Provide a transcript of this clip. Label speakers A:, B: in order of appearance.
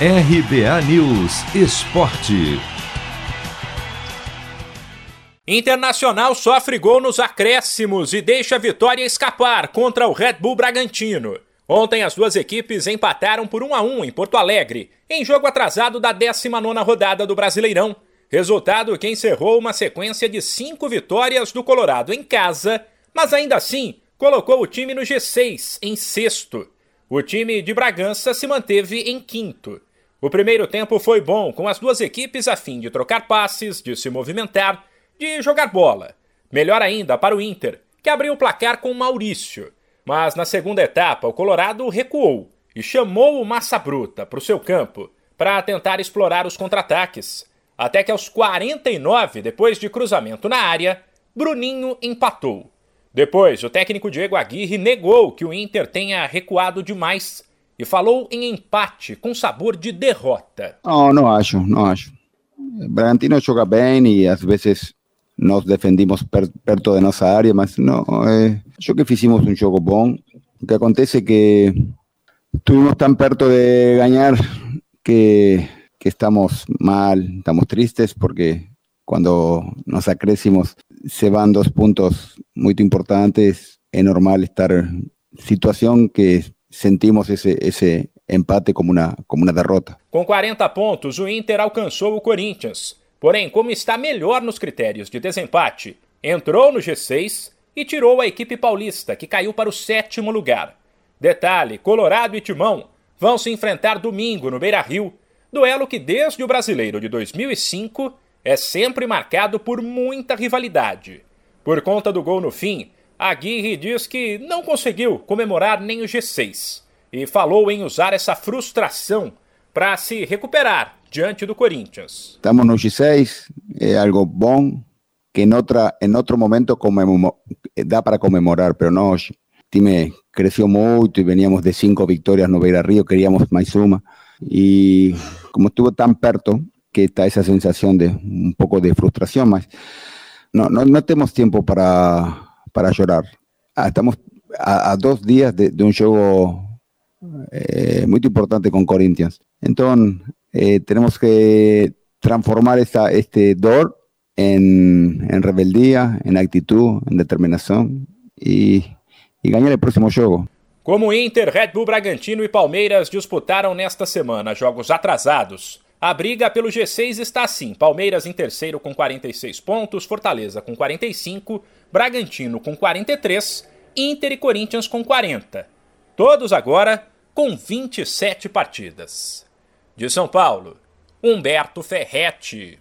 A: RBA News Esporte.
B: Internacional sofre gol nos acréscimos e deixa a vitória escapar contra o Red Bull Bragantino. Ontem as duas equipes empataram por 1 a 1 em Porto Alegre, em jogo atrasado da 19ª rodada do Brasileirão. Resultado que encerrou uma sequência de cinco vitórias do Colorado em casa, mas ainda assim colocou o time no G6, em sexto. O time de Bragança se manteve em quinto. O primeiro tempo foi bom, com as duas equipes a fim de trocar passes, de se movimentar, de jogar bola. Melhor ainda para o Inter, que abriu o placar com Maurício. Mas na segunda etapa, o Colorado recuou e chamou o Massa Bruta para o seu campo para tentar explorar os contra-ataques. Até que aos 49, depois de cruzamento na área, Bruninho empatou. Depois, o técnico Diego Aguirre negou que o Inter tenha recuado demais e falou em empate com sabor de derrota.
C: Não, não acho, não acho. Bragantino joga bem e às vezes nós defendimos per, perto de nossa área, mas não, é, acho que fizemos um jogo bom. O que acontece é que estuvimos tão perto de ganhar que, que estamos mal, estamos tristes porque quando nos acrescimos se van dos puntos muy importantes. Es normal estar situación que sentimos esse, esse empate como uma, como uma derrota.
B: Com 40 pontos, o Inter alcançou o Corinthians. Porém, como está melhor nos critérios de desempate, entrou no G6 e tirou a equipe paulista, que caiu para o sétimo lugar. Detalhe: Colorado e Timão vão se enfrentar domingo no Beira Rio, duelo que desde o brasileiro de 2005 é sempre marcado por muita rivalidade. Por conta do gol no fim, Aguirre diz que não conseguiu comemorar nem o G6 e falou em usar essa frustração para se recuperar diante do Corinthians.
C: Estamos no G6, é algo bom que em, outra, em outro momento dá para comemorar, mas hoje. O time cresceu muito e veníamos de cinco vitórias no Beira Rio, queríamos mais uma. E como estuvo tão perto, que está esa sensación de un poco de frustración, más no, no, no tenemos tiempo para, para llorar. Ah, estamos a, dos días de, un juego eh, muy importante con Corinthians. Entonces, eh, tenemos que transformar esta, este dolor en, en, rebeldía, en actitud, en determinación y, y ganar el próximo juego.
B: Como Inter, Red Bull Bragantino e Palmeiras disputaram nesta semana jogos atrasados, A briga pelo G6 está assim: Palmeiras em terceiro com 46 pontos, Fortaleza com 45, Bragantino com 43, Inter e Corinthians com 40. Todos agora com 27 partidas. De São Paulo, Humberto Ferretti.